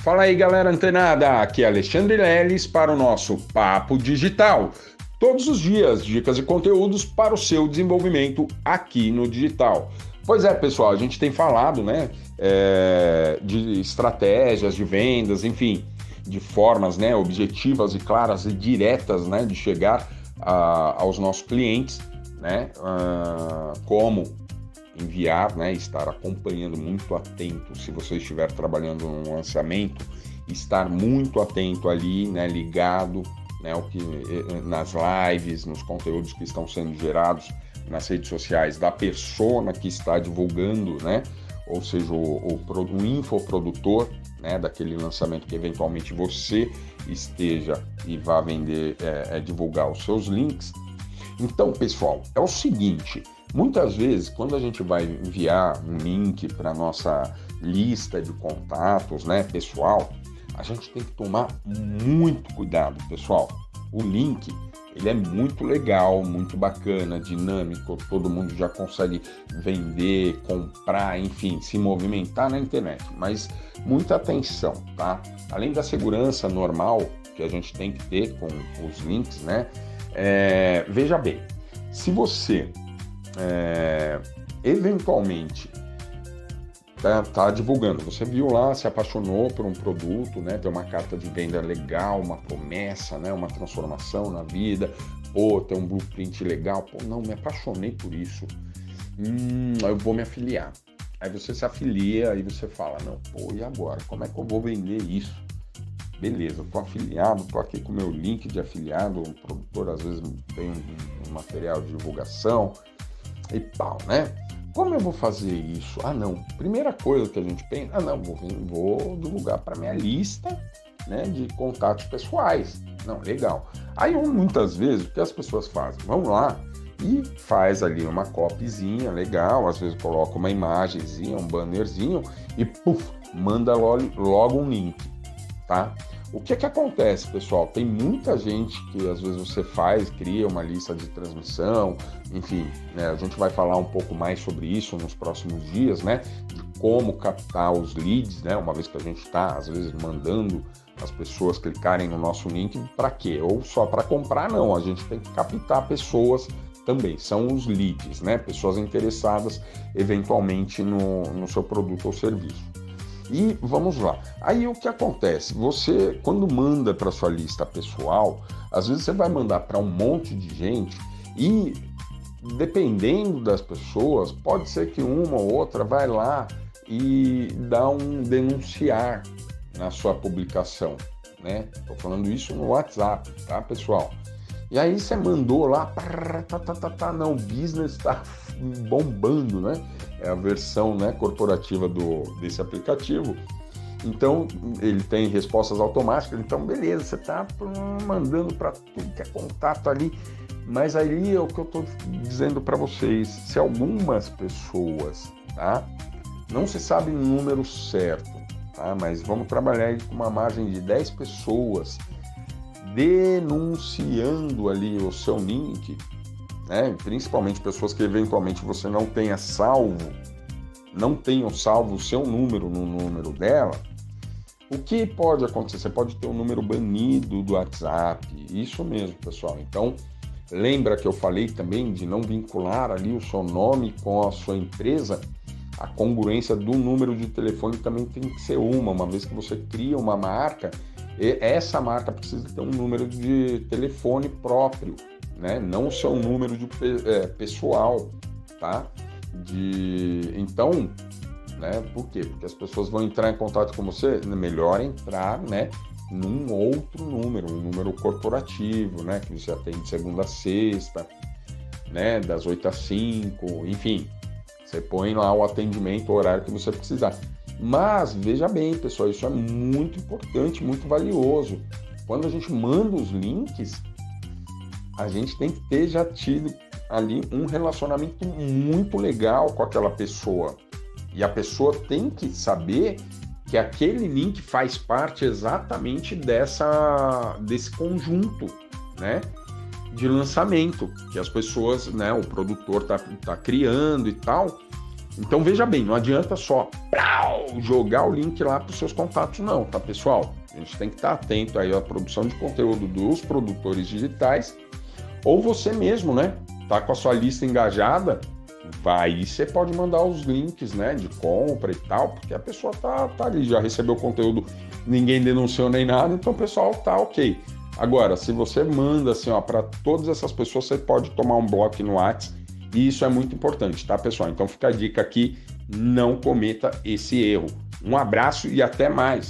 Fala aí, galera antenada! Aqui é Alexandre Leles para o nosso Papo Digital. Todos os dias, dicas e conteúdos para o seu desenvolvimento aqui no digital. Pois é, pessoal, a gente tem falado, né, é, de estratégias de vendas, enfim, de formas, né, objetivas e claras e diretas, né, de chegar a, aos nossos clientes, né, uh, como enviar, né, estar acompanhando muito atento, se você estiver trabalhando no lançamento, estar muito atento ali, né, ligado, né, o que nas lives, nos conteúdos que estão sendo gerados nas redes sociais da persona que está divulgando, né, ou seja, o, o, o infoprodutor, né, daquele lançamento que eventualmente você esteja e vá vender, é, é divulgar os seus links. Então, pessoal, é o seguinte, Muitas vezes, quando a gente vai enviar um link para nossa lista de contatos, né, pessoal, a gente tem que tomar muito cuidado, pessoal. O link, ele é muito legal, muito bacana, dinâmico, todo mundo já consegue vender, comprar, enfim, se movimentar na internet. Mas muita atenção, tá? Além da segurança normal que a gente tem que ter com os links, né? É, veja bem, se você é, eventualmente tá, tá, divulgando. Você viu lá, se apaixonou por um produto, né? Tem uma carta de venda legal, uma promessa, né? Uma transformação na vida. Pô, tem um blueprint legal. Pô, não, me apaixonei por isso. Hum, eu vou me afiliar. Aí você se afilia, aí você fala, não, pô, e agora? Como é que eu vou vender isso? Beleza, tô afiliado, tô aqui com o meu link de afiliado, o produtor às vezes tem um, um material de divulgação, e pau, né? Como eu vou fazer isso? Ah, não. Primeira coisa que a gente pensa, ah, não, vou, vou divulgar para minha lista né, de contatos pessoais. Não, legal. Aí, muitas vezes, o que as pessoas fazem? Vão lá e faz ali uma copyzinha legal, às vezes coloca uma imagenzinha, um bannerzinho e puf, manda logo um link, tá? O que é que acontece, pessoal? Tem muita gente que às vezes você faz, cria uma lista de transmissão, enfim, né? a gente vai falar um pouco mais sobre isso nos próximos dias, né? De como captar os leads, né? Uma vez que a gente está, às vezes, mandando as pessoas clicarem no nosso link, para quê? Ou só para comprar, não. A gente tem que captar pessoas também, são os leads, né? Pessoas interessadas eventualmente no, no seu produto ou serviço. E vamos lá. Aí o que acontece? Você, quando manda para sua lista pessoal, às vezes você vai mandar para um monte de gente e dependendo das pessoas, pode ser que uma ou outra vai lá e dá um denunciar na sua publicação, né? Tô falando isso no WhatsApp, tá, pessoal? E aí você mandou lá, tá, tá, tá, tá, não, o business está bombando, né? É a versão né, corporativa do, desse aplicativo. Então, ele tem respostas automáticas. Então, beleza, você está mandando para tudo que é contato ali. Mas aí é o que eu estou dizendo para vocês. Se algumas pessoas, tá? Não se sabe o número certo, tá? Mas vamos trabalhar com uma margem de 10 pessoas denunciando ali o seu link, né? principalmente pessoas que eventualmente você não tenha salvo, não tenham salvo o seu número no número dela, o que pode acontecer? Você pode ter um número banido do WhatsApp, isso mesmo, pessoal. Então, lembra que eu falei também de não vincular ali o seu nome com a sua empresa? A congruência do número de telefone também tem que ser uma, uma vez que você cria uma marca, essa marca precisa ter um número de telefone próprio, né? Não o seu número de é, pessoal, tá? De então, né? Por quê? Porque as pessoas vão entrar em contato com você, é melhor entrar, né? Num outro número, um número corporativo, né? Que você atende segunda a sexta, né? Das 8 às 5, enfim. Você põe lá o atendimento, o horário que você precisar. Mas veja bem, pessoal, isso é muito importante, muito valioso. Quando a gente manda os links, a gente tem que ter já tido ali um relacionamento muito legal com aquela pessoa. E a pessoa tem que saber que aquele link faz parte exatamente dessa desse conjunto, né? De lançamento que as pessoas, né, o produtor tá, tá criando e tal. Então veja bem, não adianta só jogar o link lá para os seus contatos, não, tá pessoal? A gente tem que estar atento aí à produção de conteúdo dos produtores digitais, ou você mesmo, né? Tá com a sua lista engajada, vai você pode mandar os links, né, de compra e tal, porque a pessoa tá, tá ali, já recebeu o conteúdo, ninguém denunciou nem nada, então o pessoal tá ok. Agora, se você manda assim, ó, para todas essas pessoas, você pode tomar um bloco no WhatsApp e isso é muito importante, tá, pessoal? Então fica a dica aqui, não cometa esse erro. Um abraço e até mais.